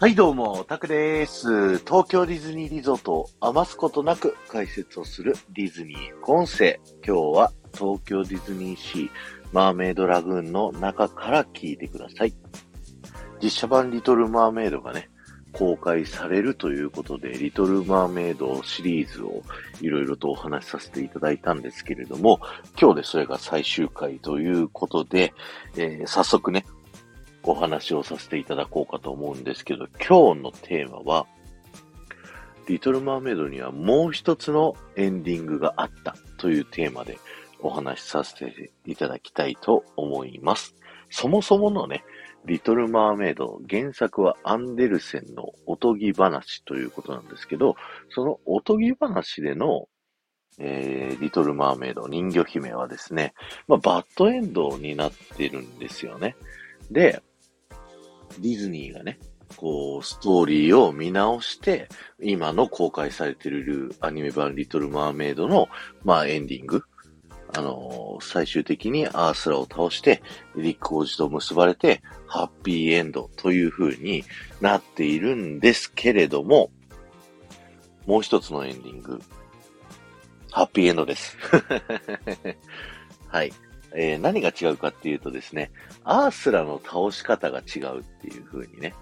はい、どうも、タクです。東京ディズニーリゾートを余すことなく解説をするディズニー音声。今日は東京ディズニーシーマーメイドラグーンの中から聞いてください。実写版リトルマーメイドがね、公開されるということで、リトルマーメイドシリーズをいろいろとお話しさせていただいたんですけれども、今日でそれが最終回ということで、えー早速ね、お話をさせていただこうかと思うんですけど、今日のテーマは、リトル・マーメイドにはもう一つのエンディングがあったというテーマでお話しさせていただきたいと思います。そもそものね、リトル・マーメイド、原作はアンデルセンのおとぎ話ということなんですけど、そのおとぎ話でのえー、リトル・マーメイド、人魚姫はですね、まあ、バッドエンドになってるんですよね。で、ディズニーがね、こう、ストーリーを見直して、今の公開されているアニメ版リトル・マーメイドの、まあ、エンディング。あのー最終的にアースラを倒して、リック王子と結ばれて、ハッピーエンドという風になっているんですけれども、もう一つのエンディング、ハッピーエンドです。はい。えー何が違うかっていうとですね、アースラの倒し方が違うっていう風にね、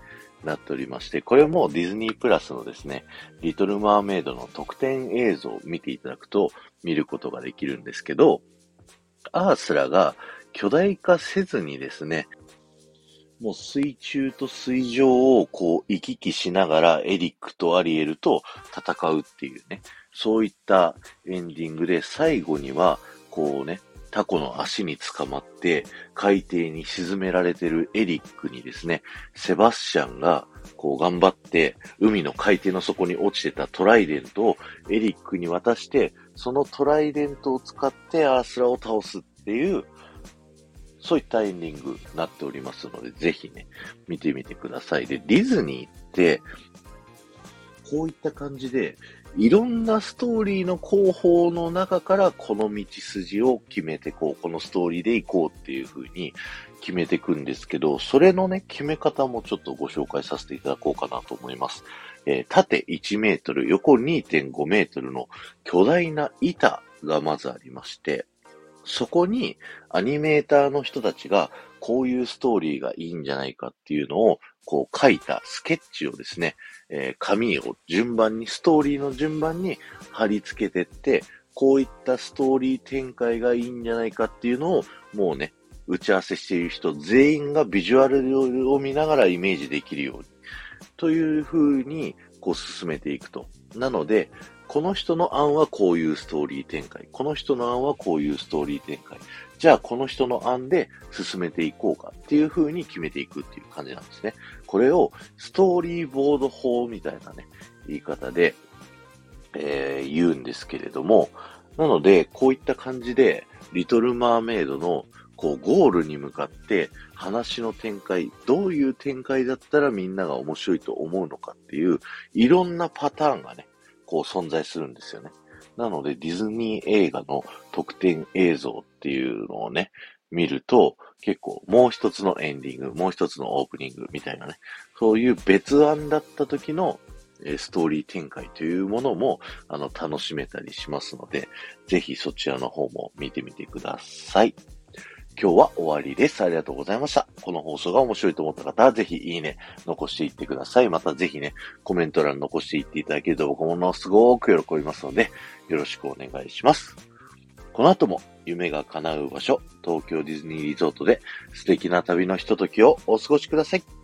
なっておりまして、これもディズニープラスのですね、リトル・マーメイドの特典映像を見ていただくと見ることができるんですけど、アースラが巨大化せずにですね、もう水中と水上をこう行き来しながらエリックとアリエルと戦うっていうね、そういったエンディングで最後にはこうね、タコの足に捕まって海底に沈められてるエリックにですね、セバスチャンがこう頑張って海の海底の底に落ちてたトライデントをエリックに渡して、そのトライデントを使ってアースラを倒すっていう、そういったエンディングになっておりますので、ぜひね、見てみてください。で、ディズニーって、こういった感じで、いろんなストーリーの広報の中からこの道筋を決めてこう、このストーリーで行こうっていう風に決めていくんですけど、それのね、決め方もちょっとご紹介させていただこうかなと思います。えー縦1メートル、横2.5メートルの巨大な板がまずありまして、そこにアニメーターの人たちがこういうストーリーがいいんじゃないかっていうのをこう書いたスケッチをですね、えー紙を順番に、ストーリーの順番に貼り付けてって、こういったストーリー展開がいいんじゃないかっていうのをもうね、打ち合わせしている人全員がビジュアルを見ながらイメージできるように、という風にこう進めていくと。なので、この人の案はこういうストーリー展開。この人の案はこういうストーリー展開。じゃあこの人の案で進めていこうかっていう風に決めていくっていう感じなんですね。これをストーリーボード法みたいなね、言い方で、えー言うんですけれども、なので、こういった感じで、リトル・マーメイドのこうゴールに向かって話の展開、どういう展開だったらみんなが面白いと思うのかっていう、いろんなパターンがね、こう存在するんですよね。なので、ディズニー映画の特典映像っていうのをね、見ると、結構もう一つのエンディング、もう一つのオープニングみたいなね、そういう別案だった時のストーリー展開というものも、あの、楽しめたりしますので、ぜひそちらの方も見てみてください。今日は終わりです。ありがとうございました。この放送が面白いと思った方は、ぜひいいね、残していってください。またぜひね、コメント欄残していっていただけると僕ものすごく喜びますので、よろしくお願いします。この後も夢が叶う場所、東京ディズニーリゾートで素敵な旅のひとときをお過ごしください。